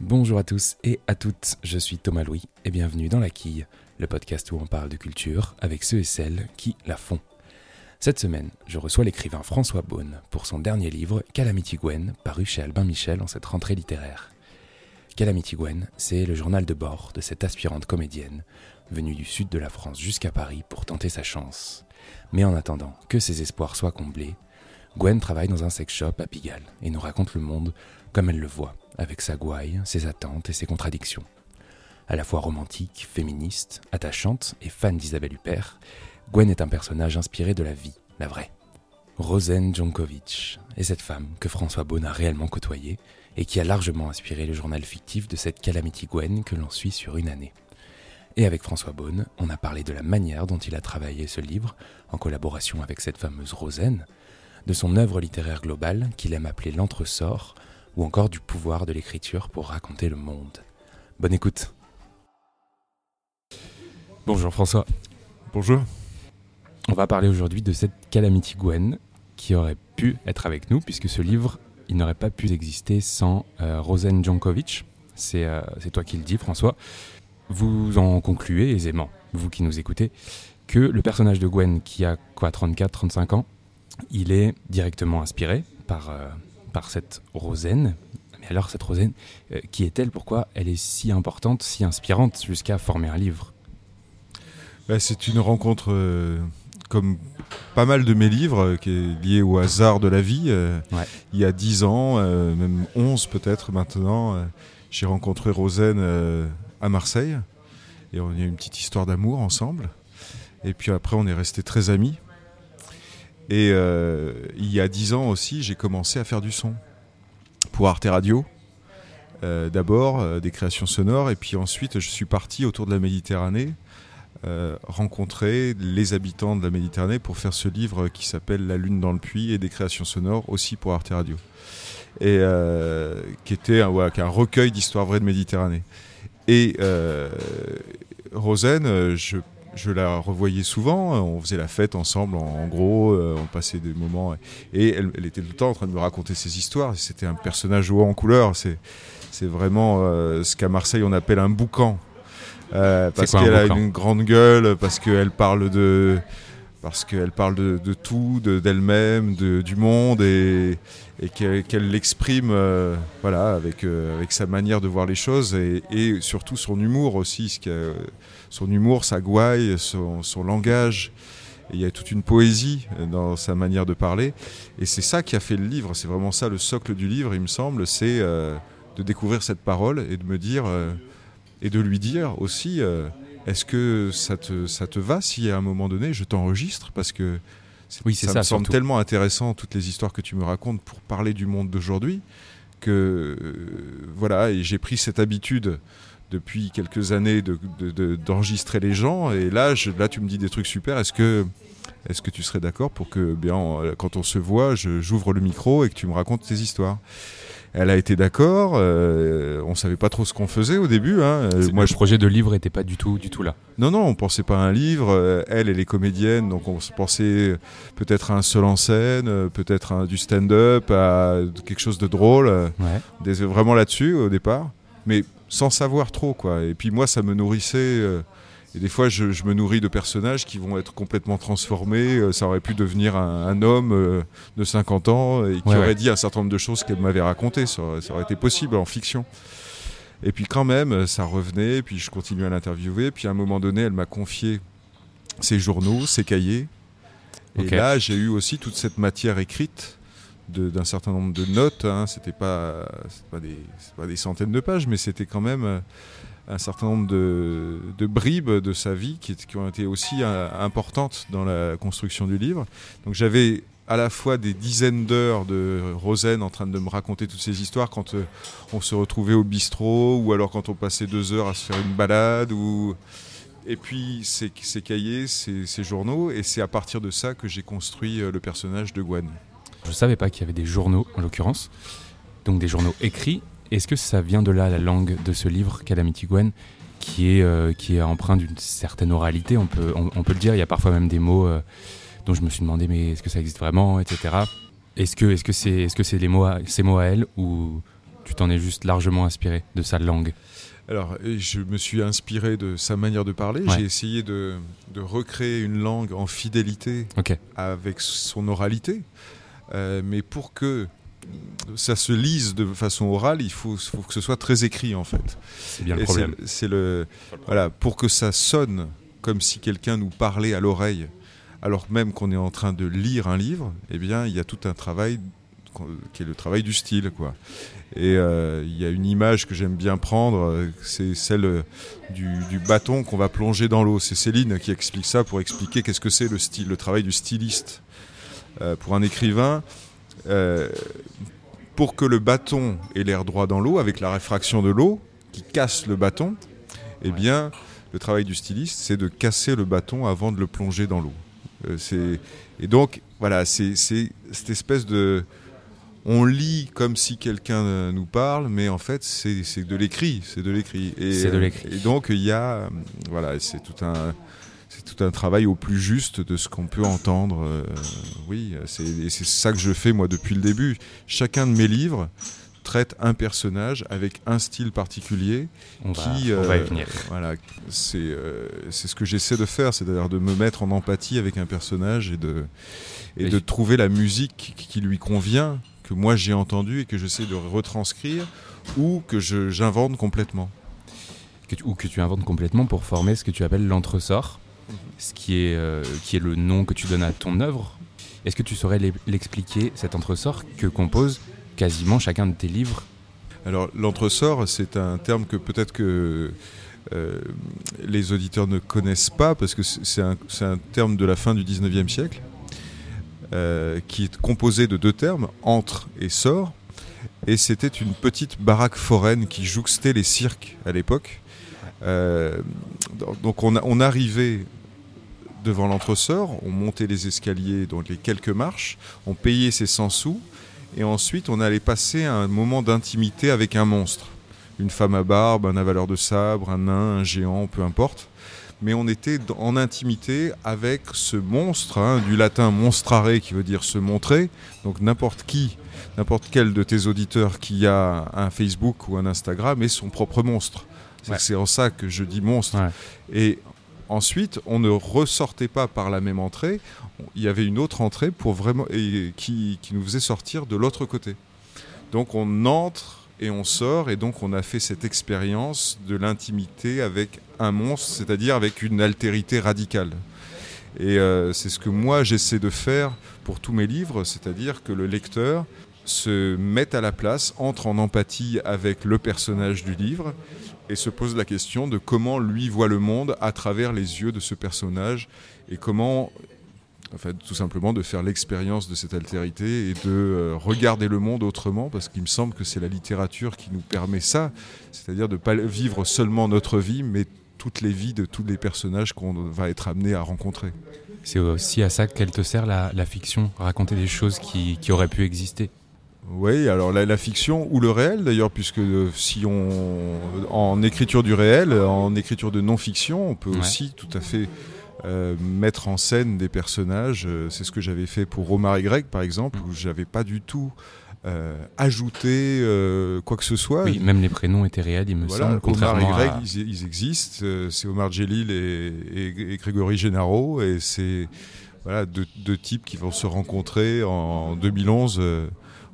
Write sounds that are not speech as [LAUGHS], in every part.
Bonjour à tous et à toutes, je suis Thomas Louis et bienvenue dans La Quille, le podcast où on parle de culture avec ceux et celles qui la font. Cette semaine, je reçois l'écrivain François Beaune pour son dernier livre Calamity Gwen, paru chez Albin Michel en cette rentrée littéraire. Calamity Gwen, c'est le journal de bord de cette aspirante comédienne, venue du sud de la France jusqu'à Paris pour tenter sa chance. Mais en attendant que ses espoirs soient comblés, Gwen travaille dans un sex shop à Pigalle et nous raconte le monde comme elle le voit, avec sa gouaille, ses attentes et ses contradictions. À la fois romantique, féministe, attachante et fan d'Isabelle Huppert, Gwen est un personnage inspiré de la vie, la vraie. Rosen Jonkovic est cette femme que François Beaune a réellement côtoyée et qui a largement inspiré le journal fictif de cette Calamity Gwen que l'on suit sur une année. Et avec François Beaune, on a parlé de la manière dont il a travaillé ce livre, en collaboration avec cette fameuse Rosen, de son œuvre littéraire globale qu'il aime appeler l'entresort, ou encore du pouvoir de l'écriture pour raconter le monde. Bonne écoute. Bonjour François. Bonjour. On va parler aujourd'hui de cette Calamity Gwen qui aurait pu être avec nous puisque ce livre, il n'aurait pas pu exister sans euh, Rosen Jankovic. Euh, c'est toi qui le dis François. Vous en concluez aisément, vous qui nous écoutez, que le personnage de Gwen qui a quoi 34-35 ans, il est directement inspiré par, euh, par cette Rosen. Mais alors cette Rosen, qui est-elle? Pourquoi elle est si importante, si inspirante jusqu'à former un livre? Bah, C'est une rencontre comme pas mal de mes livres, euh, qui est lié au hasard de la vie. Euh, il y a 10 ans, euh, même 11 peut-être maintenant, j'ai rencontré Rosen à Marseille. Et on a eu une petite histoire d'amour ensemble. Et puis après, on est restés très amis. Et il y a 10 ans aussi, j'ai commencé à faire du son pour Arte Radio. D'abord, des créations sonores. Et puis ensuite, je suis parti autour de la Méditerranée euh, rencontrer les habitants de la Méditerranée pour faire ce livre qui s'appelle La Lune dans le puits et des créations sonores aussi pour Arte Radio. Et euh, qui était un, un recueil d'histoires vraies de Méditerranée. Et euh, Rosen, je, je, la revoyais souvent, on faisait la fête ensemble, en, gros, on passait des moments. Et elle, elle, était tout le temps en train de me raconter ses histoires. C'était un personnage haut en couleur. C'est vraiment ce qu'à Marseille on appelle un boucan. Euh, parce qu'elle a une grande gueule, parce qu'elle parle de parce qu'elle parle de, tout, d'elle-même, de, du monde et, qu'elle l'exprime euh, voilà, avec, euh, avec sa manière de voir les choses et, surtout son humour aussi, son humour, sa gouaille, son, langage. il y a toute une poésie dans sa manière de parler. Et c'est ça qui a fait le livre, c'est vraiment ça le socle du livre, il me semble, c'est de découvrir cette parole et de me dire et de lui dire aussi euh, est-ce que ça te, ça te va si à un moment donné je t'enregistre? Parce que oui, ça, ça me semble tellement intéressant toutes les histoires que tu me racontes pour parler du monde d'aujourd'hui que euh, voilà et j'ai pris cette habitude depuis quelques années d'enregistrer de, les gens et là là tu me dis des trucs super. Est-ce que est-ce que tu serais d'accord pour que bien quand on se voit j'ouvre le micro et que tu me racontes tes histoires? Elle a été d'accord. Euh, on savait pas trop ce qu'on faisait au début. Hein. Euh, moi, le projet de livre était pas du tout, du tout là. Non, non, on pensait pas à un livre. Euh, elle, elle est comédienne, donc on pensait peut-être à un seul en scène, peut-être à du stand-up, à quelque chose de drôle. Ouais. Vraiment là-dessus au départ, mais sans savoir trop quoi. Et puis moi, ça me nourrissait et des fois, je, me nourris de personnages qui vont être complètement transformés. Euh, ça aurait pu devenir un, homme euh, de 50 ans et qui aurait dit un certain nombre de choses qu'elle m'avait racontées. Ça, aurait été possible en fiction. Et puis quand même, ça revenait, puis je continuais à l'interviewer. Puis à un moment donné, elle m'a confié ses journaux, ses cahiers. Et là, j'ai eu aussi toute cette matière écrite d'un certain nombre de notes. Hein. C'était pas, pas, pas, des centaines de pages, mais c'était quand même euh, un certain nombre de, bribes de sa vie qui, ont été aussi euh, importantes dans la construction du livre. Donc j'avais à la fois des dizaines d'heures de Rosen en train de me raconter toutes ces histoires quand euh, on se retrouvait au bistrot ou alors quand on passait deux heures à se faire une balade ou et puis ces, cahiers, ces, journaux et c'est à partir de ça que j'ai construit euh, le personnage de Gwen. Je ne savais pas qu'il y avait des journaux en l'occurrence, donc des journaux écrits est-ce que ça vient de là, la langue de ce livre, Calamity Gwen, qui est, euh, qui est empreint d'une certaine oralité, on peut, on, peut le dire, il y a parfois même des mots euh, dont je me suis demandé, mais est-ce que ça existe vraiment, etc. Est-ce que c'est -ce c'est -ce c'est mots ces mots à elle ou, tu t'en es juste largement inspiré de sa langue? Alors, je me suis inspiré de sa manière de parler. J'ai essayé de, recréer une langue en fidélité avec son oralité. Euh, mais pour que ça se lise de façon orale, il faut, que ce soit très écrit en fait. C'est bien le problème. C'est le voilà pour que ça sonne comme si quelqu'un nous parlait à l'oreille, alors même qu'on est en train de lire un livre. Eh bien, il y a tout un travail qui est le travail du style, quoi. Et euh, il y a une image que j'aime bien prendre, euh, c'est celle euh, du, bâton qu'on va plonger dans l'eau. C'est Céline qui explique ça pour expliquer qu'est-ce que c'est le style, le travail du styliste. pour un écrivain, pour que le bâton ait l'air droit dans l'eau, avec la réfraction de l'eau qui casse le bâton, eh bien, le travail du styliste, c'est de casser le bâton avant de le plonger dans l'eau. et donc, voilà, c'est cette espèce de on lit comme si quelqu'un euh, nous parle, mais en fait, c'est de l'écrit, c'est de l'écrit. Et, et, donc, il y a, euh, voilà, c'est tout un, c'est tout un travail au plus juste de ce qu'on peut entendre. Euh, oui, c'est ça que je fais moi depuis le début. Chacun de mes livres traite un personnage avec un style particulier on qui va, on va y venir. voilà c'est c'est ce que j'essaie de faire c'est-à-dire de me mettre en empathie avec un personnage et de et de trouver la musique qui lui convient que moi j'ai entendu et que j'essaie de retranscrire ou que j'invente complètement. ou que tu inventes complètement pour former ce que tu appelles l'entresort. Ce qui est, euh, qui est le nom que tu donnes à ton œuvre. Est-ce que tu saurais l'expliquer, cet entresort que compose quasiment chacun de tes livres? Alors l'entresort, c'est un terme que peut-être que euh, les auditeurs ne connaissent pas parce que c'est un, un, terme de la fin du 19e siècle. Euh, qui est composé de deux termes, entre et sort. Et c'était une petite baraque foraine qui jouxtait les cirques à l'époque. Euh, donc on, arrivait devant l'entresort, on montait les escaliers, donc les quelques marches, on payait ses 100 sous, et ensuite on allait passer un moment d'intimité avec un monstre. Une femme à barbe, un avaleur de sabre, un nain, un géant, peu importe mais on était en intimité avec ce monstre, hein, du latin monstrare qui veut dire se montrer. Donc n'importe qui, n'importe quel de tes auditeurs qui a un Facebook ou un Instagram est son propre monstre. C'est en ça que je dis monstre. Et ensuite, on ne ressortait pas par la même entrée. Il y avait une autre entrée pour vraiment et qui, qui nous faisait sortir de l'autre côté. Donc on entre et on sort et donc on a fait cette expérience de l'intimité avec un monstre, c'est-à-dire avec une altérité radicale. Et euh, c'est ce que moi j'essaie de faire pour tous mes livres, c'est-à-dire que le lecteur se mette à la place, entre en empathie avec le personnage du livre et se pose la question de comment lui voit le monde à travers les yeux de ce personnage et comment fait, tout simplement de faire l'expérience de cette altérité et de euh, regarder le monde autrement, parce qu'il me semble que c'est la littérature qui nous permet ça, c'est-à-dire de ne pas vivre seulement notre vie, mais toutes les vies de tous les personnages qu'on va être amené à rencontrer. C'est aussi à ça qu'elle te sert la, fiction, raconter des choses qui, auraient pu exister. Oui, alors la, fiction ou le réel d'ailleurs, puisque euh, si on en écriture du réel, en écriture de non-fiction, on peut aussi tout à fait euh, mettre en scène des personnages. Euh, c'est ce que j'avais fait pour Omar et Greg, par exemple, où j'avais pas du tout euh, ajouté quoi que ce soit. Oui, même les prénoms étaient réels, il me semble. Omar et Greg, ils, existent. c'est Omar Djelil et, Grégory Gennaro, et c'est voilà, deux, types qui vont se rencontrer en 2011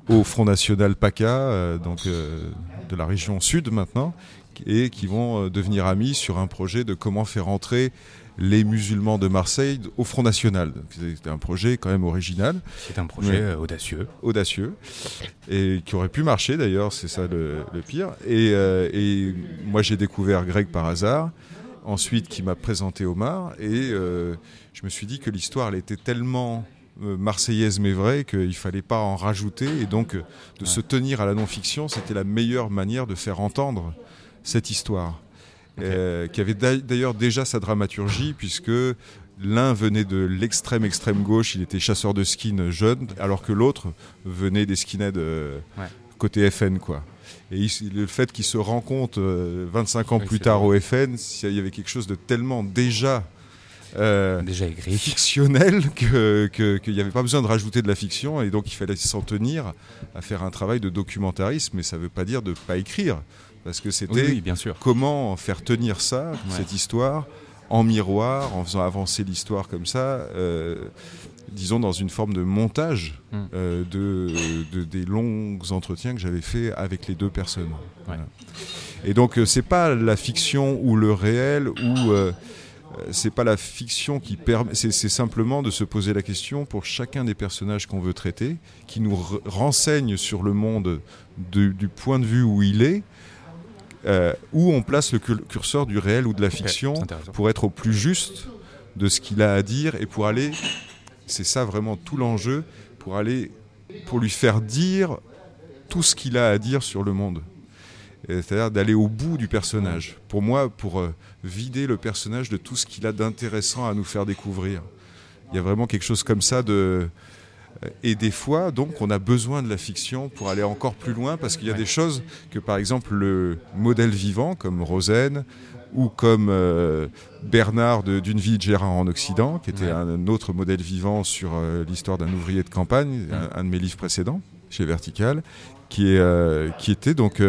au Front National PACA, donc de la région sud maintenant, et qui vont devenir amis sur un projet de comment faire entrer les musulmans de Marseille au Front National. C'était un projet quand même original. C'est un projet euh, audacieux. Audacieux. Et qui aurait pu marcher d'ailleurs, c'est ça le, pire. Euh, et, moi j'ai découvert Greg par hasard, ensuite qui m'a présenté Omar, et euh, je me suis dit que l'histoire elle était tellement marseillaise mais vraie qu'il fallait pas en rajouter. Et donc de se tenir à la non-fiction c'était la meilleure manière de faire entendre cette histoire. Euh, qui avait d'ailleurs déjà sa dramaturgie, puisque l'un venait de l'extrême extrême gauche, il était chasseur de skin jeune, alors que l'autre venait des skinheads euh, côté FN, quoi. Et le fait qu'ils se rencontrent 25 euh, ans plus tard au FN, il y avait quelque chose de tellement déjà déjà écrit, fictionnel, qu'il n'y avait pas besoin de rajouter de la fiction et donc il fallait s'en tenir à faire un travail de documentarisme. Mais ça ne veut pas dire de ne pas écrire, parce que c'était bien sûr. comment faire tenir ça, cette histoire, en miroir, en faisant avancer l'histoire comme ça disons, dans une forme de montage hmm. euh, de, des longs entretiens que j'avais fait avec les deux personnes. Et donc, euh, c'est pas la fiction ou le réel ou euh, c'est pas la fiction qui permet, c'est simplement de se poser la question pour chacun des personnages qu'on veut traiter, qui nous renseigne sur le monde du point de vue où il est, où on place le curseur du réel ou de la fiction pour être au plus juste de ce qu'il a à dire et pour aller c'est ça vraiment tout l'enjeu pour aller, pour lui faire dire tout ce qu'il a à dire sur le monde. C'est-à-dire d'aller au bout du personnage. Pour moi, pour euh, vider le personnage de tout ce qu'il a d'intéressant à nous faire découvrir. Il y a vraiment quelque chose comme ça de... Euh, et des fois, donc, on a besoin de la fiction pour aller encore plus loin, parce qu'il y a des choses que, par exemple, le modèle vivant, comme Rosen, ou comme euh, Bernard d'une vie de Gérard en Occident, qui était un autre modèle vivant sur euh, l'histoire d'un ouvrier de campagne, un, de mes livres précédents chez Vertical, qui, est, euh, qui était donc,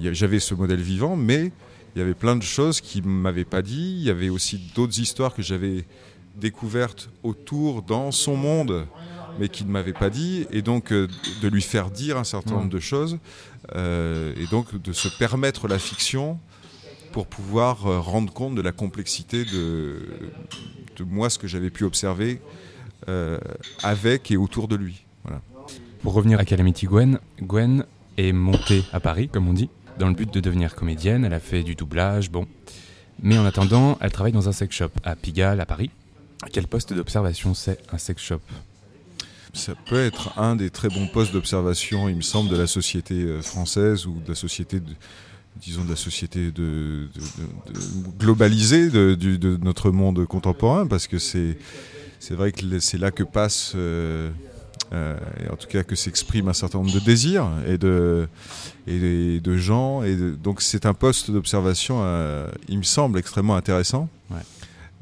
j'avais ce modèle vivant, mais il y avait plein de choses qui ne m'avaient pas dit. Il y avait aussi d'autres histoires que j'avais découvertes autour dans son monde, mais qui ne m'avaient pas dit, et donc de lui faire dire un certain nombre de choses, et donc de se permettre la fiction pour pouvoir euh, rendre compte de la complexité de, de moi, ce que j'avais pu observer euh, avec et autour de lui. Voilà. Pour revenir à Calamity Gwen, Gwen est montée à Paris, comme on dit, dans le but de devenir comédienne. Elle a fait du doublage, bon. Mais en attendant, elle travaille dans un sex shop à Pigalle, à Paris. Quel poste d'observation c'est un sex shop? Ça peut être un des très bons postes d'observation, il me semble, de la société euh, française ou de la société disons, de la société globalisée de, notre monde contemporain, parce que c'est vrai que c'est là que passe, euh, et en tout cas que s'exprime un certain nombre de désirs et de, et de, gens. Et donc c'est un poste d'observation, euh, il me semble, extrêmement intéressant.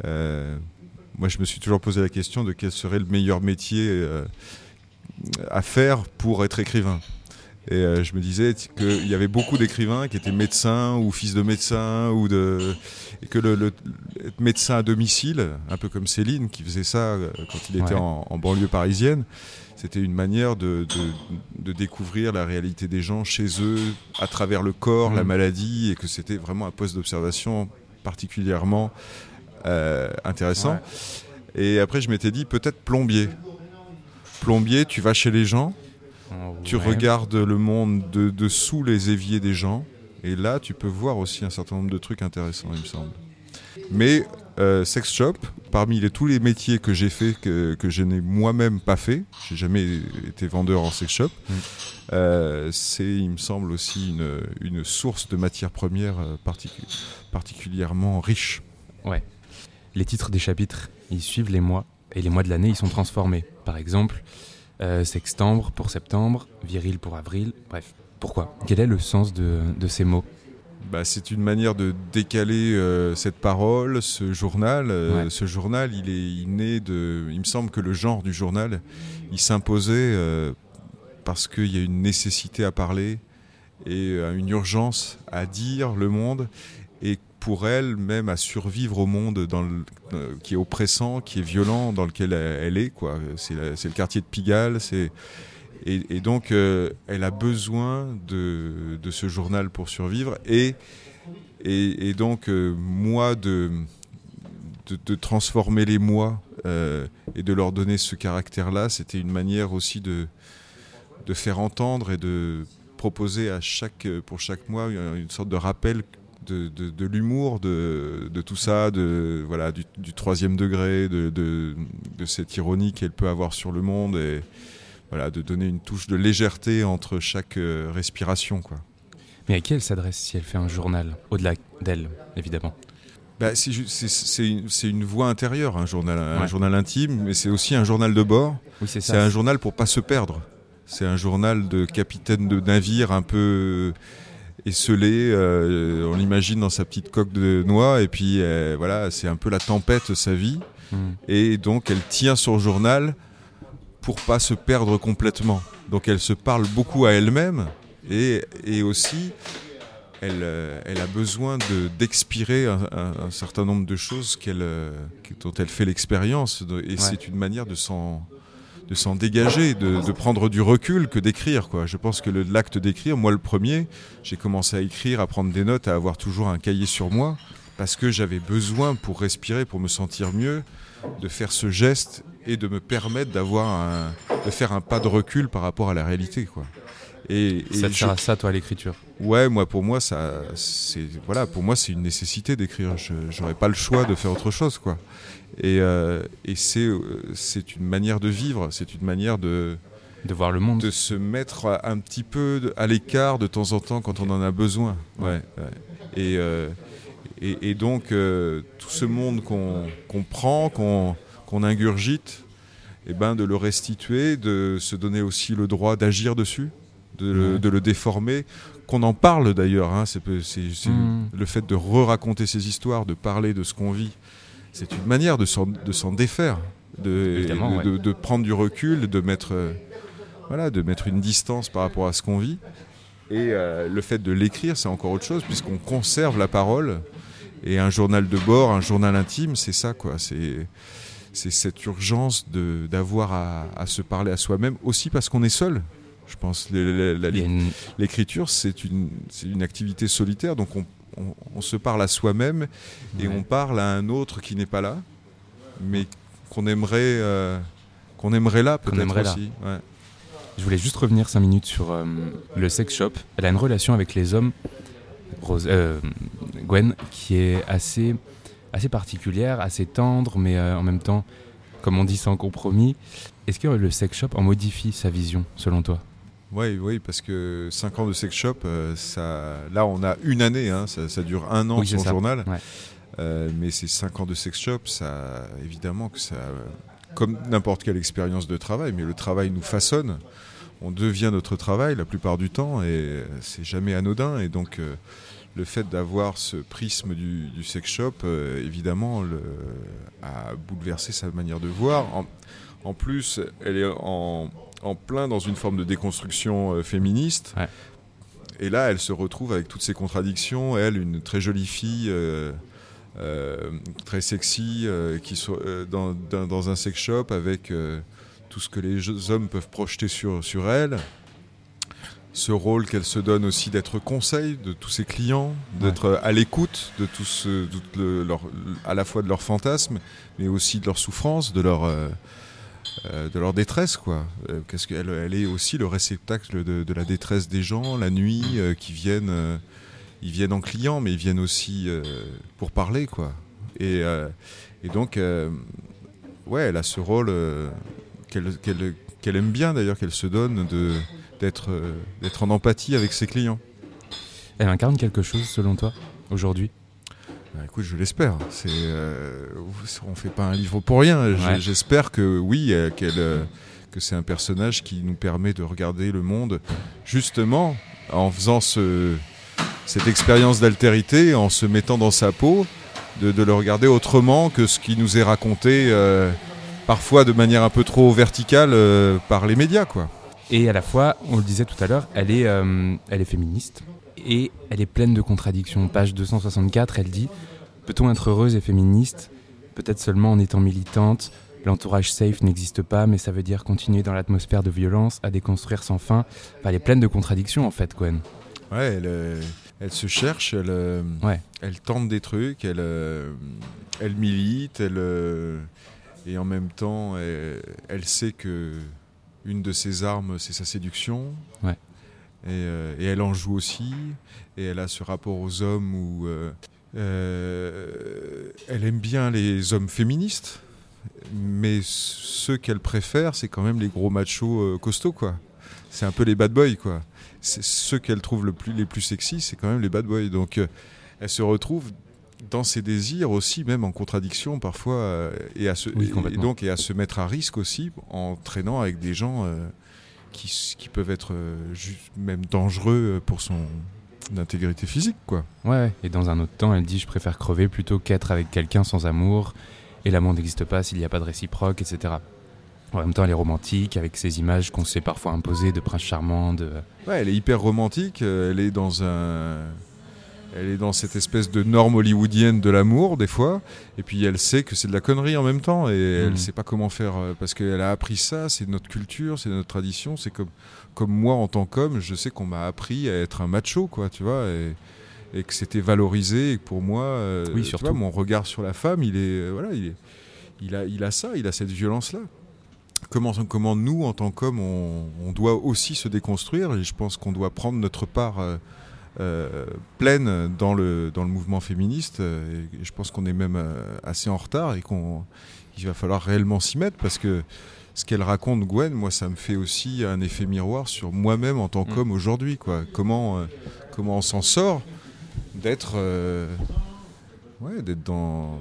moi, je me suis toujours posé la question de quel serait le meilleur métier à faire pour être écrivain. Et euh, je me disais qu'il y avait beaucoup d'écrivains qui étaient médecins ou fils de médecins ou de et que le, être médecin à domicile, un peu comme Céline qui faisait ça euh, quand il était en, banlieue parisienne, c'était une manière de, de, découvrir la réalité des gens chez eux à travers le corps, la mm. maladie, et que c'était vraiment un poste d'observation particulièrement euh, intéressant. Et après, je m'étais dit peut-être plombier. Plombier, tu vas chez les gens tu regardes le monde de dessous les éviers des gens, et là, tu peux voir aussi un certain nombre de trucs intéressants, il me semble. Mais euh, sex shop, parmi les, tous les métiers que j'ai fait, que, que je n'ai moi-même pas fait, j'ai jamais été vendeur en sex shop, mm. euh, c'est, il me semble, aussi une, une source de matières premières euh, particulièrement riche. Ouais. Les titres des chapitres, ils suivent les mois, et les mois de l'année, ils sont transformés. Par exemple, euh, sextembre pour septembre, viril pour avril, bref. Pourquoi? Quel est le sens de, ces mots? Bah, c'est une manière de décaler euh, cette parole, ce journal. Euh, ce journal, il est né de. Il me semble que le genre du journal, il s'imposait parce qu'il y a une nécessité à parler et une urgence à dire le monde et pour elle même à survivre au monde dans euh, qui est oppressant, qui est violent, dans lequel elle, est. Quoi. C'est, le quartier de Pigalle. C'est, et, donc, euh, elle a besoin de, de, ce journal pour survivre. Et, et, donc, euh, moi, de, de, transformer les mois et de leur donner ce caractère-là, c'était une manière aussi de, de faire entendre et de proposer à chaque, pour chaque mois une sorte de rappel de, l'humour, de, tout ça, de, voilà, du, troisième degré, de, cette ironie qu'elle peut avoir sur le monde et voilà, de donner une touche de légèreté entre chaque euh, respiration. Quoi. Mais à qui elle s'adresse si elle fait un journal? Au-delà d'elle, évidemment. Bah, c'est une, voix intérieure, un journal, un journal intime, mais c'est aussi un journal de bord. c'est un journal pour pas se perdre. C'est un journal de capitaine de navire un peu esselé, on l'imagine dans sa petite coque de noix, et puis voilà, c'est un peu la tempête sa vie, hmm. et donc elle tient son journal pour pas se perdre complètement. Donc elle se parle beaucoup à elle-même, et, et aussi elle, euh, elle, a besoin d'expirer un, un, certain nombre de choses qu'elle, euh, dont elle fait l'expérience. Et c'est une manière de s'en, de s'en dégager, de, de, prendre du recul que d'écrire. Quoi. Je pense que l'acte d'écrire, moi le premier, j'ai commencé à écrire, à prendre des notes, à avoir toujours un cahier sur moi, parce que j'avais besoin pour respirer, pour me sentir mieux, de faire ce geste et de me permettre d'avoir un, de faire un pas de recul par rapport à la réalité. Quoi. Et, ça te sert à ça, toi, l'écriture? Ouais, moi, pour moi, ça, c'est voilà, pour moi, c'est une nécessité d'écrire. Je n'aurais pas le choix de faire autre chose, quoi. Et, euh, et c'est, euh, c'est une manière de vivre, c'est une manière de de voir le monde, de se mettre un petit peu à l'écart de temps en temps quand on en a besoin. Ouais. Et, euh, et, et, donc tout ce monde qu'on, qu'on prend, qu'on, qu'on ingurgite, et eh ben de le restituer, de se donner aussi le droit d'agir dessus de, le, déformer. Qu'on en parle d'ailleurs, hein, c'est mm. le fait de re-raconter ces histoires, de parler de ce qu'on vit. C'est une manière de s'en défaire, de, de, prendre du recul, de mettre, euh, voilà, de mettre une distance par rapport à ce qu'on vit. Et euh, le fait de l'écrire, c'est encore autre chose, puisqu'on conserve la parole. Et un journal de bord, un journal intime, c'est ça, quoi. C'est c'est cette urgence d'avoir à, à, se parler à soi-même, aussi parce qu'on est seul. Je pense l'écriture, c'est une, une activité solitaire, donc on, on, se parle à soi-même et on parle à un autre qui n'est pas là, mais qu'on aimerait, euh, qu'on aimerait là peut-être aussi. Je voulais juste revenir cinq minutes sur euh, le sex shop. Elle a une relation avec les hommes, Rose, euh, Gwen, qui est assez, assez particulière, assez tendre, mais en même temps, comme on dit, sans compromis. Est-ce que le sex shop en modifie sa vision, selon toi? Oui, oui, parce que 5 ans de sex shop, euh, ça, là on a une année, hein, ça, dure un an son journal. Euh, mais ces 5 ans de sex shop, ça, évidemment que ça, comme n'importe quelle expérience de travail, mais le travail nous façonne. On devient notre travail la plupart du temps et c'est jamais anodin. Et donc euh, le fait d'avoir ce prisme du, sex shop, évidemment, le, a bouleversé sa manière de voir. En, en plus, elle est en en plein dans une forme de déconstruction euh, féministe. Et là, elle se retrouve avec toutes ces contradictions. Elle, une très jolie fille, euh, euh, très sexy, qui soit dans, dans, un sex shop avec tout ce que les hommes peuvent projeter sur, sur elle. Ce rôle qu'elle se donne aussi d'être conseil de tous ses clients, d'être à l'écoute de tous, leur, à la fois de leurs fantasmes, mais aussi de leurs souffrances, de leur euh, de leur détresse, quoi. Euh, qu'est-ce qu'elle elle est aussi le réceptacle de, la détresse des gens la nuit euh, qui viennent, ils viennent en client, mais ils viennent aussi pour parler, quoi. Et, donc, ouais, elle a ce rôle qu'elle aime bien d'ailleurs, qu'elle se donne d'être d'être en empathie avec ses clients. Elle incarne quelque chose selon toi aujourd'hui? Bah, écoute, je l'espère. C'est, euh, on fait pas un livre pour rien. J'espère que oui, euh, qu'elle, euh, que c'est un personnage qui nous permet de regarder le monde justement en faisant ce, cette expérience d'altérité, en se mettant dans sa peau, de, le regarder autrement que ce qui nous est raconté parfois de manière un peu trop verticale par les médias, quoi. Et à la fois, on le disait tout à l'heure, elle est, elle est féministe et elle est pleine de contradictions. Page 264, elle dit Peut-on être heureuse et féministe? Peut-être seulement en étant militante. L'entourage safe n'existe pas, mais ça veut dire continuer dans l'atmosphère de violence, à déconstruire sans fin. elle est pleine de contradictions en fait, Gwen. Ouais, elle, euh, elle se cherche, elle, euh, ouais. elle tente des trucs, elle, euh, elle milite, elle, et en même temps, elle, elle, sait que une de ses armes, c'est sa séduction. Ouais. Euh, et, elle en joue aussi. Et elle a ce rapport aux hommes où euh, euh, elle aime bien les hommes féministes, mais ceux qu'elle préfère, c'est quand même les gros machos costauds, quoi. C'est un peu les bad boys, quoi. C'est ceux qu'elle trouve le plus, les plus sexy, c'est quand même les bad boys. Donc, elle se retrouve dans ses désirs aussi, même en contradiction parfois, et, à se, donc et à se mettre à risque aussi en traînant avec des gens qui, peuvent être euh, même dangereux pour son, d'intégrité physique, quoi. Ouais, et dans un autre temps, elle dit Je préfère crever plutôt qu'être avec quelqu'un sans amour, et l'amour n'existe pas s'il n'y a pas de réciproque, etc. En même temps, elle est romantique, avec ces images qu'on s'est parfois imposées de prince charmant. De... Ouais, elle est hyper romantique, euh, elle est dans un. Elle est dans cette espèce de norme hollywoodienne de l'amour, des fois, et puis elle sait que c'est de la connerie en même temps, et elle ne mm. sait pas comment faire, euh, parce qu'elle a appris ça, c'est notre culture, c'est notre tradition, c'est comme, comme moi en tant qu'homme, je sais qu'on m'a appris à être un macho, quoi, tu vois, et, et que c'était valorisé, et que pour moi, euh, oui, surtout. mon regard sur la femme, il est, voilà, il, est, il, a, il a ça, il a cette violence-là comment, comment nous, en tant qu'hommes, on, doit aussi se déconstruire et je pense qu'on doit prendre notre part euh, euh, pleine dans le, dans le mouvement féministe. Et je pense qu'on est même euh, assez en retard et qu'il va falloir réellement s'y mettre parce que ce qu'elle raconte, Gwen, moi, ça me fait aussi un effet miroir sur moi-même en tant mm. qu'homme aujourd'hui. Comment, comment on s'en sort d'être ouais, d'être dans,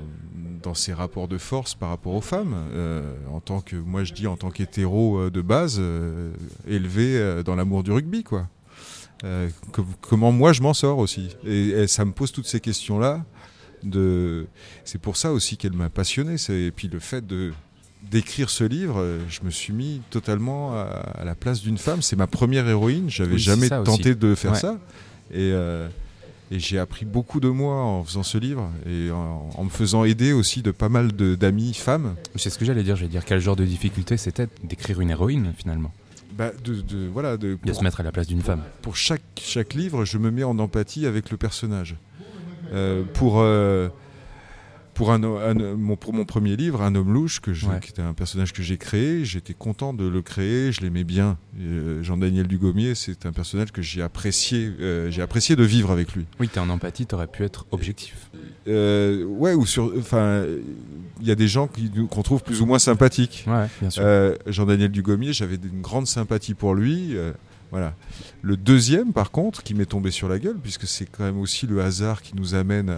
dans ces rapports de force par rapport aux femmes, euh, en tant que, moi je dis en tant qu'hétéro euh, de base, euh, élevé dans l'amour du rugby, quoi. Comment moi je m'en sors aussi. Et, ça me pose toutes ces questions-là. De... C'est pour ça aussi qu'elle m'a passionné. Et puis le fait de d'écrire ce livre, je me suis mis totalement à, la place d'une femme. C'est ma première héroïne. J'avais jamais tenté de faire ça. Et et j'ai appris beaucoup de moi en faisant ce livre et en, me faisant aider aussi de pas mal d'amis femmes. C'est ce que j'allais dire. J'allais dire quel genre de difficulté c'était d'écrire une héroïne finalement? Bah de, voilà, de, se mettre à la place d'une femme. Pour chaque, chaque livre, je me mets en empathie avec le personnage. Euh, pour, euh, pour, un, mon, pour mon premier livre, Un homme louche, que qui était un personnage que j'ai créé, j'étais content de le créer, je l'aimais bien. Euh, Jean-Daniel Dugommier, c'est un personnage que j'ai apprécié, euh, j'ai apprécié de vivre avec lui. Oui, tu es en empathie, tu aurais pu être objectif. Euh, ouais, ou sur. Enfin, il y a des gens qu'on trouve plus ou moins sympathiques. Ouais, sûr. Jean-Daniel Dugommier, j'avais une grande sympathie pour lui. Voilà. Le deuxième, par contre, qui m'est tombé sur la gueule, puisque c'est quand même aussi le hasard qui nous amène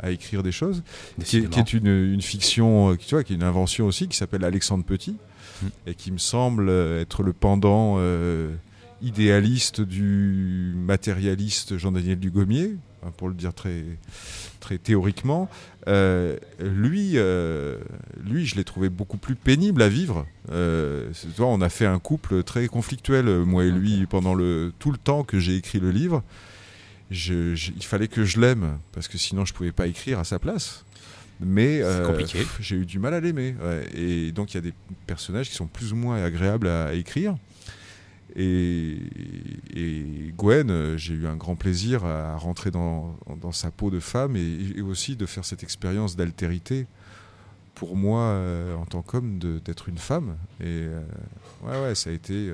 à, écrire des choses, qui est, une, fiction, euh, tu vois, qui est une invention aussi, qui s'appelle Alexandre Petit, hmm. et qui me semble être le pendant euh, idéaliste du matérialiste Jean-Daniel Dugommier, pour le dire très, très théoriquement. Euh, lui, euh, lui, je l'ai trouvé beaucoup plus pénible à vivre. Euh, on a fait un couple très conflictuel, moi et lui, pendant le, tout le temps que j'ai écrit le livre. il fallait que je l'aime, parce que sinon je pouvais pas écrire à sa place. Mais j'ai eu du mal à l'aimer. Et donc il y a des personnages qui sont plus ou moins agréables à écrire. Et, Gwen, euh, j'ai eu un grand plaisir à rentrer dans, sa peau de femme et, aussi de faire cette expérience d'altérité pour moi euh, en tant qu'homme d'être une femme. Et euh, ouais, ouais, ça a été,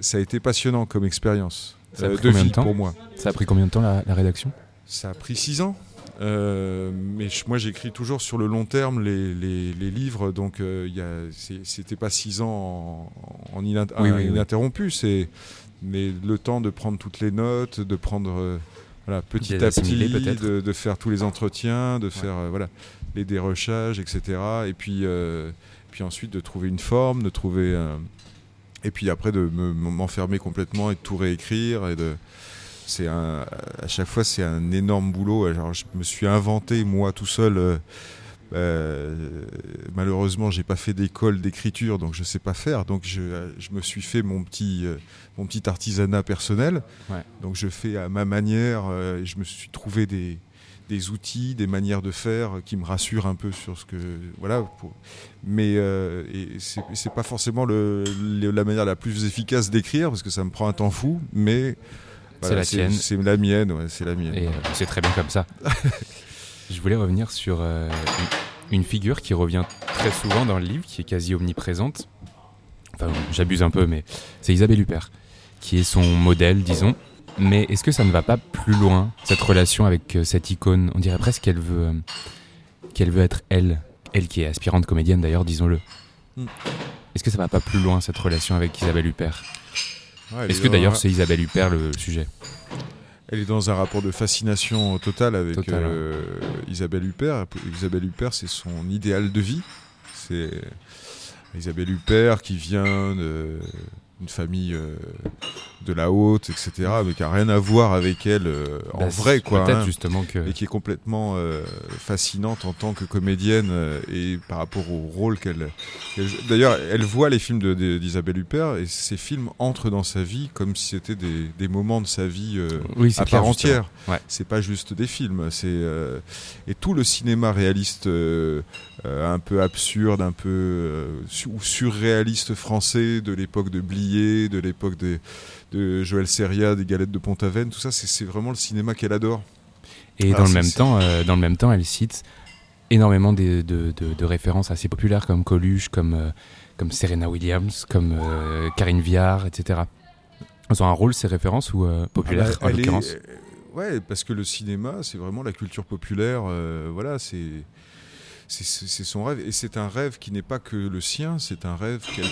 ça a été passionnant comme expérience de vie pour moi. Ça a pris combien de temps la rédaction? Ça a pris six ans. Euh, mais moi, j'écris toujours sur le long terme les, les, livres, donc euh, c'était pas six ans en, ininterrompu. C'est mais le temps de prendre toutes les notes, de prendre euh, voilà, petit à petit, de, de, faire tous les entretiens, de faire voilà les dérochages, etc. Et puis puis ensuite de trouver une forme, de trouver et puis après de m'enfermer complètement et de tout réécrire et de c'est un, à chaque fois c'est un énorme boulot. Alors, je me suis inventé moi tout seul. Euh, euh, malheureusement, j'ai pas fait d'école d'écriture, donc je sais pas faire. Donc je, je me suis fait mon petit, euh, mon petit artisanat personnel. Donc je fais à ma manière. je me suis trouvé des, des outils, des manières de faire qui me rassurent un peu sur ce que voilà. Pour, mais euh, c'est pas forcément le, la manière la plus efficace d'écrire parce que ça me prend un temps fou. Mais c'est la tienne. C'est la mienne, ouais, c'est la mienne. Et euh, c'est très bien comme ça. [LAUGHS] Je voulais revenir sur euh, une, figure qui revient très souvent dans le livre, qui est quasi omniprésente. Enfin, j'abuse un peu, mais c'est Isabelle Huppert, qui est son modèle, disons. Mais est-ce que ça ne va pas plus loin, cette relation avec euh, cette icône? On dirait presque qu'elle veut, qu'elle veut être elle, elle qui est aspirante comédienne d'ailleurs, disons-le. Hmm. Est-ce que ça va pas plus loin, cette relation avec Isabelle Huppert? Est-ce que d'ailleurs c'est Isabelle Huppert le sujet elle est dans un rapport de fascination totale avec euh, Isabelle Huppert. Isabelle Huppert, c'est son idéal de vie. C'est Isabelle Huppert qui vient d'une famille euh, de la haute, etc., mais qui a rien à voir avec elle euh, en Bah, vrai, quoi. Hein, justement que. et qui est complètement euh, fascinante en tant que comédienne euh, et par rapport au rôle qu'elle. D'ailleurs, elle voit les films de- de- d'Isabelle Huppert et ces films entrent dans sa vie comme si c'était des, des moments de sa vie. euh, Oui, à clair, part entière. Ouais. C'est pas juste des films. C'est euh, et tout le cinéma réaliste, euh, un peu absurde, un peu euh, ou surréaliste français de l'époque de Blier, de l'époque des- de Joël Seria, des Galettes de Pont-Aven, tout ça, c'est vraiment le cinéma qu'elle adore. Et Ah, dans, le même temps, euh, dans le même temps, elle cite énormément de, de- de- de références assez populaires comme Coluche, comme, euh, comme Serena Williams, comme euh, Karine Viard, etc. Elles ont un rôle, ces références, ou populaires, Ah bah, en l'occurrence? Ouais, parce que le cinéma, c'est vraiment la culture populaire. voilà, c'est c'est son rêve. Et c'est un rêve qui n'est pas que le sien, c'est un rêve qu'elle-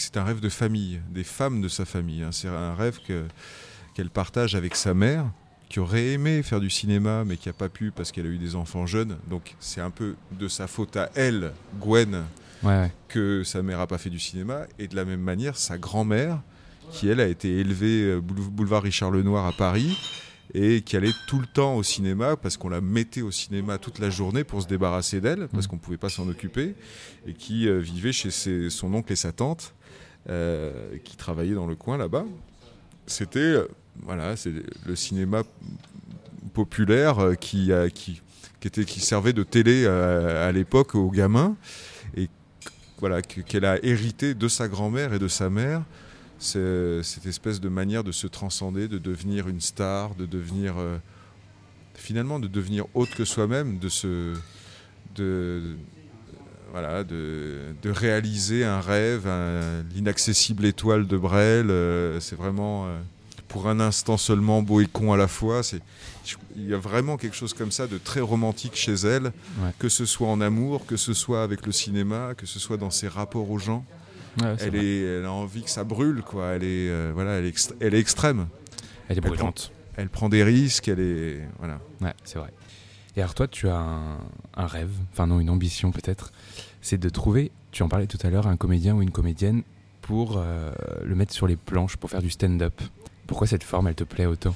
c'est un rêve de famille, des femmes de sa famille. hein. C'est un rêve que- qu'elle partage avec sa mère, qui aurait aimé faire du cinéma, mais qui n'a pas pu parce qu'elle a eu des enfants jeunes. Donc c'est un peu de sa faute à elle, Gwen, Ouais, ouais. que sa mère n'a pas fait du cinéma, et de la même manière, sa grand-mère, qui elle a été élevée euh, boule- boulevard Richard Lenoir à Paris, et qui allait tout le temps au cinéma, parce qu'on la mettait au cinéma toute la journée pour se débarrasser d'elle, parce Mhm. qu'on ne pouvait pas s'en occuper, et qui euh, vivait chez ses- son oncle et sa tante, qui travaillaient dans le coin là-bas. C'était euh, voilà, c'est le cinéma populaire euh, qui, qui, était, qui servait de télé à, l'époque aux gamins et voilà, que- qu'elle a hérité de sa grand-mère et de sa mère. Cette espèce de manière de se transcender, de devenir une star, de devenir euh, finalement de devenir autre que soi-même, de se de voilà, de, de réaliser un rêve, un- l'inaccessible étoile de Brel. euh, c'est vraiment euh, pour un instant seulement beau et con à la fois. C'est, je- il y a vraiment quelque chose comme ça de très romantique chez elle, Ouais. que ce soit en amour, que ce soit avec le cinéma, que ce soit dans ses rapports aux gens. Ouais, Elle, est, elle a envie que ça brûle, quoi. Elle est, euh, voilà, elle est, elle est extrême. Elle est prend- brûlante. Elle prend des risques. Elle est, voilà. Ouais, c'est vrai. Et alors toi, tu as un, un rêve, enfin non, une ambition peut-être, c'est de trouver, tu en parlais tout à l'heure, un comédien ou une comédienne pour euh, le mettre sur les planches, pour faire du stand-up. Pourquoi cette forme, elle te plaît autant?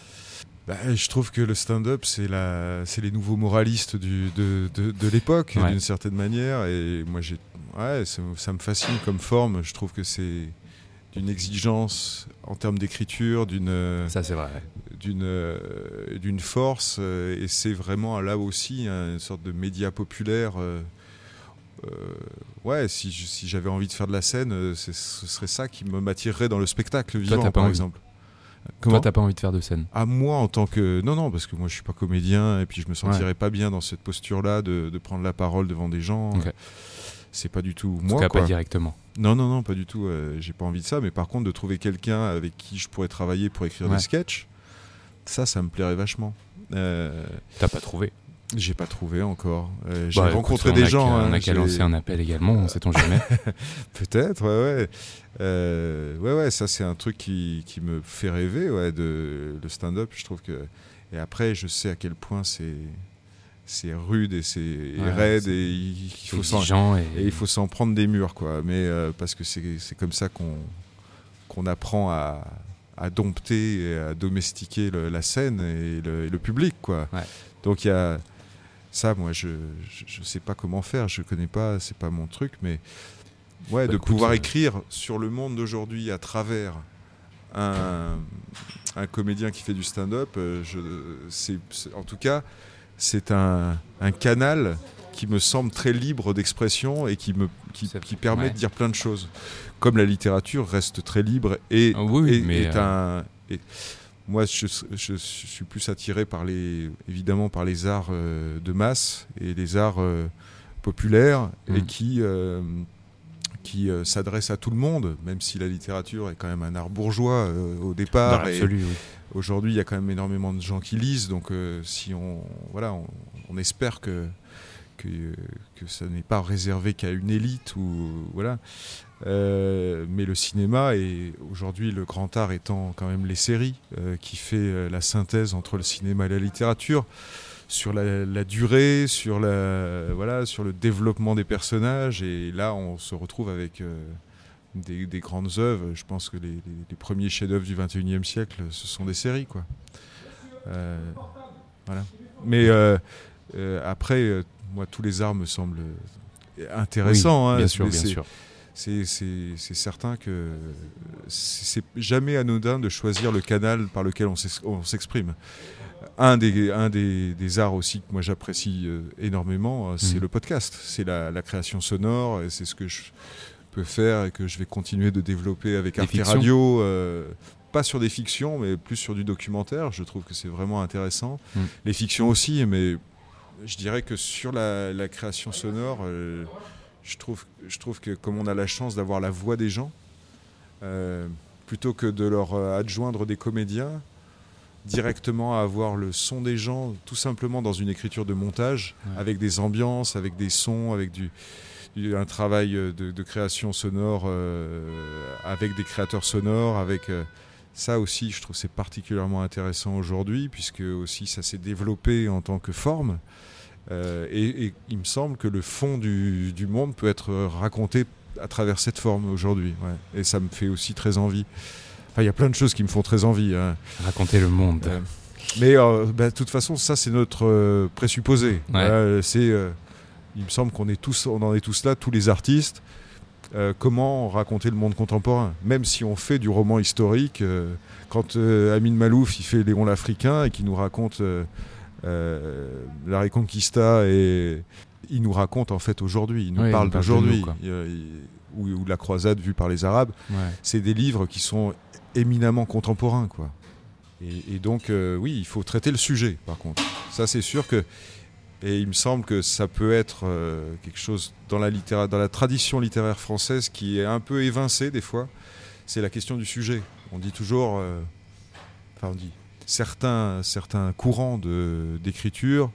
Bah, je trouve que le stand-up, c'est la, les nouveaux moralistes du, de, de, de l'époque, Ouais. d'une certaine manière. Et moi, j'ai, ouais, ça, ça me fascine comme forme. Je trouve que c'est d'une exigence en termes d'écriture, d'une, Ça, c'est vrai. d'une, euh, d'une force. euh, et c'est vraiment là aussi hein, une sorte de média populaire. euh, euh, ouais, si, si j'avais envie de faire de la scène, euh, ce serait ça qui me m'attirerait dans le spectacle vivant, pas par envie. exemple. Toi, t'as pas envie de faire de scène? À moi en tant que non non parce que moi je suis pas comédien et puis je me sentirais pas bien dans cette posture là de, de prendre la parole devant des gens. C'est pas du tout En tout moi cas, quoi. pas directement. non non non pas du tout euh, j'ai pas envie de ça mais par contre de trouver quelqu'un avec qui je pourrais travailler pour écrire Ouais. des sketchs ça ça me plairait vachement euh, T'as pas trouvé? j'ai pas trouvé encore Euh, j'ai Bah, rencontré écoute, des a gens qu'à- hein, on a qu'à lancer un appel également, on sait-on jamais. [LAUGHS] Peut-être, ouais, ouais. Euh, ouais, ouais, ça c'est un truc qui, qui me fait rêver, ouais, de le stand-up. Je trouve que et après, je sais à quel point c'est c'est rude et c'est Ouais, raide et il, il faut s'en exigeant et, et il faut s'en prendre des murs, quoi. Mais euh, parce que c'est comme ça qu'on qu'on apprend à à dompter et à domestiquer le- la scène et le, et le public, quoi. Ouais. Donc il y a ça, moi, je, je je sais pas comment faire, je connais pas, c'est pas mon truc, mais ouais, Bah, de écoute, pouvoir euh, écrire sur le monde d'aujourd'hui à travers un, un comédien qui fait du stand-up, euh, en tout cas, c'est un, un canal qui me semble très libre d'expression et qui me qui, permet ouais. de dire plein de choses. Comme la littérature reste très libre et, Ah oui, et- mais, est un et- moi, je, je suis plus attiré par les, évidemment par les arts euh, de masse et les arts euh, populaires et Mm. qui, euh, qui euh, s'adressent à tout le monde, même si la littérature est quand même un art bourgeois euh, au Dans départ. et l'absolu, oui. Aujourd'hui, il y a quand même énormément de gens qui lisent, donc euh, si on, voilà, on, espère que, que, ça n'est pas réservé qu'à une élite ou voilà. Euh, mais le cinéma et aujourd'hui le grand art étant quand même les séries euh, qui fait la synthèse entre le cinéma et la littérature sur la, durée, sur la voilà, sur le développement des personnages et là on se retrouve avec des, grandes œuvres. Je pense que les, premiers chefs-d'œuvre du 21e siècle, ce sont des séries. Quoi. voilà. Mais après, moi, tous les arts me semblent intéressants. Hein. bien sûr, bien sûr c'est certain que c'est jamais anodin de choisir le canal par lequel on s'exprime. Un, des, un des, arts aussi que moi j'apprécie euh, énormément, euh, c'est mmh. le podcast. C'est la, création sonore c'est ce que je peux faire et que je vais continuer de développer avec Arte Radio. Euh, pas sur des fictions, mais plus sur du documentaire. Je trouve que c'est vraiment intéressant. Mmh. Les fictions aussi, mais je dirais que sur la, création sonore, je trouve, je trouve que comme on a la chance d'avoir la voix des gens, euh, plutôt que de leur euh, adjoindre des comédiens, directement à avoir le son des gens, tout simplement dans une écriture de montage, avec des ambiances, avec des sons, avec du, un travail euh, de, création sonore, avec des créateurs sonores, avec ça aussi, je trouve c'est particulièrement intéressant aujourd'hui, puisque aussi ça s'est développé en tant que forme. Euh, et, il me semble que le fond du, monde peut être raconté à travers cette forme aujourd'hui. Et ça me fait aussi très envie. Enfin, il y a plein de choses qui me font très envie. Hein. Raconter le monde. Euh, mais euh, bah, de toute façon, ça, c'est notre présupposé. c'est, il me semble qu'on est tous, on en est tous là, tous les artistes. comment raconter le monde contemporain? Même si on fait du roman historique, quand Amin Malouf il fait Léon l'Africain et qui nous raconte euh, la Reconquista et il nous raconte en fait aujourd'hui, il nous parle d'aujourd'hui, ou, la croisade vue par les Arabes. C'est des livres qui sont éminemment contemporains, quoi. Et, donc, euh, oui, il faut traiter le sujet, par contre. Ça, c'est sûr que. Et il me semble que ça peut être euh, quelque chose dans la, dans la tradition littéraire française qui est un peu évincé des fois. C'est la question du sujet. On dit toujours. enfin, on dit certains, certains courants d'écriture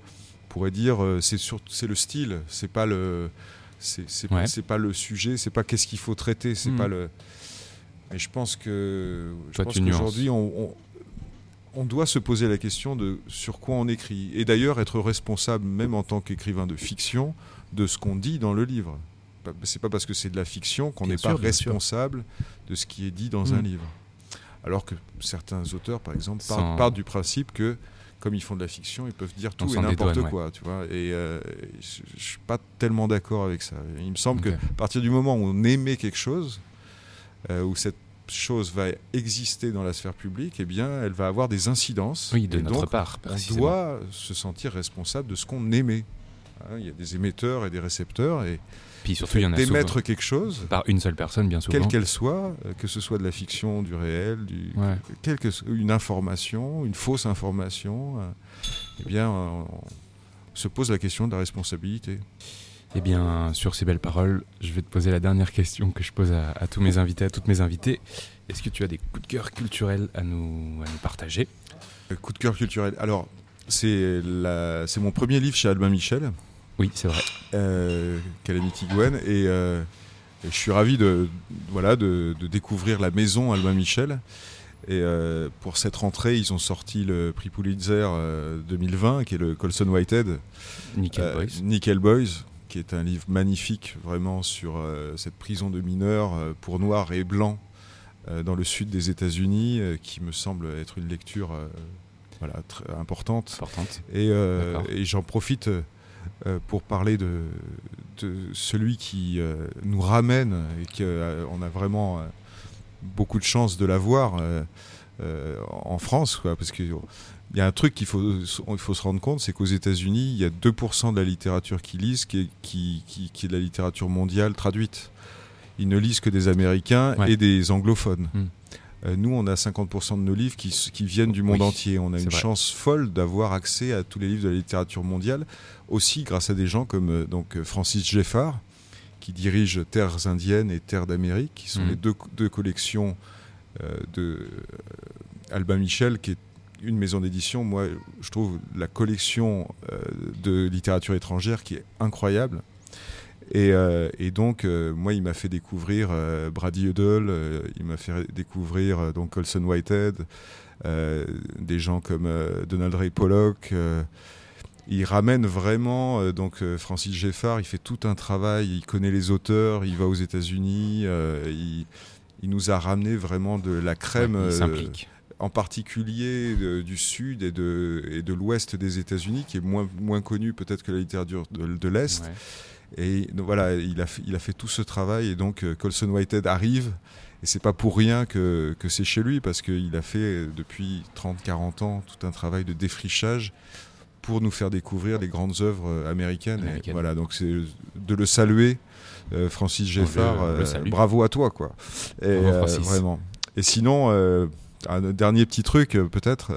pourraient dire euh, c'est c'est le style, c'est pas le c'est pas le sujet, c'est pas qu'est-ce qu'il faut traiter, c'est pas hmm. le. Mais je pense que je pense qu'aujourd'hui on, on, doit se poser la question de sur quoi on écrit et d'ailleurs être responsable même en tant qu'écrivain de fiction de ce qu'on dit dans le livre. C'est pas parce que c'est de la fiction qu'on n'est pas responsable de ce qui est dit dans un hmm. livre. Alors que certains auteurs, par exemple, partent, du principe que, comme ils font de la fiction, ils peuvent dire tout et n'importe quoi. Tu vois et euh, je ne suis pas tellement d'accord avec ça. Il me semble qu'à partir du moment où on aimait quelque chose, euh, où cette chose va exister dans la sphère publique, eh bien, elle va avoir des incidences. Oui, de notre part. On doit se sentir responsable de ce qu'on aimait. Hein, il y a des émetteurs et des récepteurs, et puis surtout, il y en a d'émettre quelque chose par une seule personne, bien souvent, quelle qu'elle soit, euh, que ce soit de la fiction, du réel, du, quelque, une information, une fausse information, euh, eh bien, on, se pose la question de la responsabilité. Eh bien, sur ces belles paroles, je vais te poser la dernière question que je pose à, tous mes invités, à toutes mes invitées. Est-ce que tu as des coups de cœur culturels à nous, à nous partager? Euh, Coup de cœur culturel. Alors, c'est mon premier livre chez Albin Michel. Oui, c'est vrai. Euh, Calamity Gwen. Euh, et, je suis ravi de, voilà, de, découvrir la maison Albin Michel. Et euh, pour cette rentrée, ils ont sorti le prix Pulitzer 2020, qui est le Colson Whitehead. Nickel Boys. Nickel Boys, qui est un livre magnifique, vraiment, sur cette prison de mineurs pour noirs et blancs dans le sud des États-Unis, qui me semble être une lecture voilà, très importante. importante. Et, et j'en profite euh, pour parler de, celui qui euh, nous ramène et qu'on euh, a vraiment beaucoup de chance de l'avoir en France, parce qu'il y a un truc qu'il faut, il faut se rendre compte, c'est qu'aux États-Unis, il y a 2% de la littérature qu'ils lisent qui est, qui, est de la littérature mondiale traduite. Ils ne lisent que des Américains et des anglophones. Hmm. Euh, nous, on a 50% de nos livres qui, viennent du monde entier. On a une chance folle d'avoir accès à tous les livres de la littérature mondiale, aussi grâce à des gens comme euh, donc Francis Geffard, qui dirige Terres indiennes et Terres d'Amérique, qui sont mm. les deux, collections euh, de Albin Michel, qui est une maison d'édition. Moi, je trouve la collection de littérature étrangère qui est incroyable. Euh, et, donc, euh, moi, il m'a fait découvrir euh, Brady Udall, il m'a fait découvrir donc Colson Whitehead, des gens comme Donald Ray Pollock. il ramène vraiment, euh, donc euh, Francis Geffard, il fait tout un travail, il connaît les auteurs, il va aux États-Unis, euh, il, nous a ramené vraiment de la crème. en particulier du sud et de, et de l'ouest des États-Unis, qui est moins, moins connu peut-être que la littérature de, l'Est. Et voilà, il a, fait, il a fait tout ce travail, et donc Colson Whitehead arrive, et c'est pas pour rien que, que c'est chez lui, parce qu'il a fait depuis 30-40 ans tout un travail de défrichage pour nous faire découvrir les grandes œuvres euh, américaines. voilà, donc c'est de le saluer, euh, Francis Geffard. Euh, bravo à toi, quoi. Et, vraiment. Et sinon, un dernier petit truc, peut-être.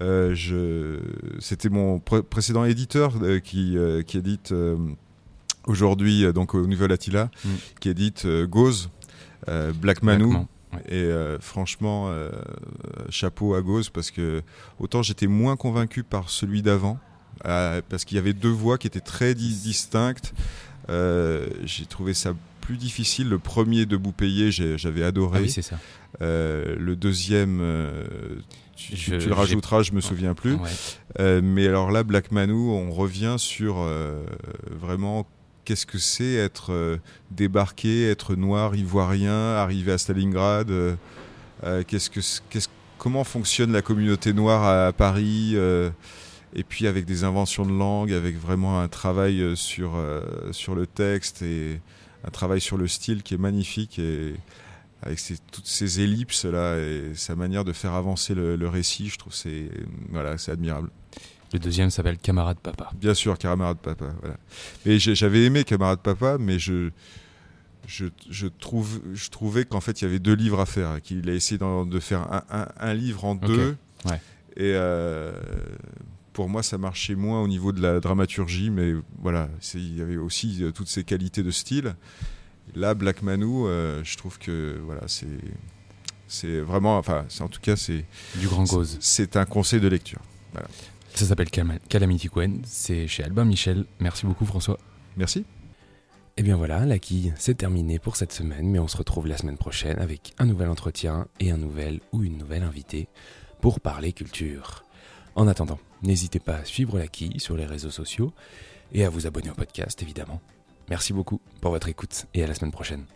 je, c'était mon précédent éditeur qui, qui édite aujourd'hui, donc au Nouvel Attila, mm. qui édite Gauze, Black Manu. Et euh, franchement, euh, chapeau à Gauze parce que autant j'étais moins convaincu par celui d'avant, euh, parce qu'il y avait deux voix qui étaient très distinctes. j'ai trouvé ça plus difficile. Le premier de Boupayé, j'avais adoré. Ah oui, c'est ça. le deuxième, tu, le rajouteras, je me souviens plus. mais alors là, Black Manu, on revient sur vraiment qu'est-ce que c'est être euh, débarqué, être noir, ivoirien, arriver à Stalingrad euh, euh, Comment fonctionne la communauté noire à, Paris Et puis avec des inventions de langue, avec vraiment un travail sur, sur le texte et un travail sur le style qui est magnifique et avec toutes ces ellipses là et sa manière de faire avancer le, le récit, je trouve c'est voilà, c'est admirable. Le deuxième s'appelle Camarade Papa. Bien sûr, Camarade Papa. Voilà. Et j'avais aimé Camarade Papa, mais je, je, trouve, je trouvais qu'en fait, il y avait deux livres à faire, qu'il a essayé de faire un, livre en deux. Et euh, pour moi, ça marchait moins au niveau de la dramaturgie, mais voilà, il y avait aussi euh, toutes ces qualités de style. Là, Black Manu, euh, je trouve que voilà, c'est c'est vraiment, enfin, en tout cas, c'est du grand cause. C'est un conseil de lecture. Voilà. Ça s'appelle Calamity Quen, c'est chez Albin Michel. Merci beaucoup François. Merci. Et eh bien voilà, la quille, c'est terminé pour cette semaine, mais on se retrouve la semaine prochaine avec un nouvel entretien et un nouvel ou une nouvelle invitée pour parler culture. En attendant, n'hésitez pas à suivre la quille sur les réseaux sociaux et à vous abonner au podcast évidemment. Merci beaucoup pour votre écoute et à la semaine prochaine.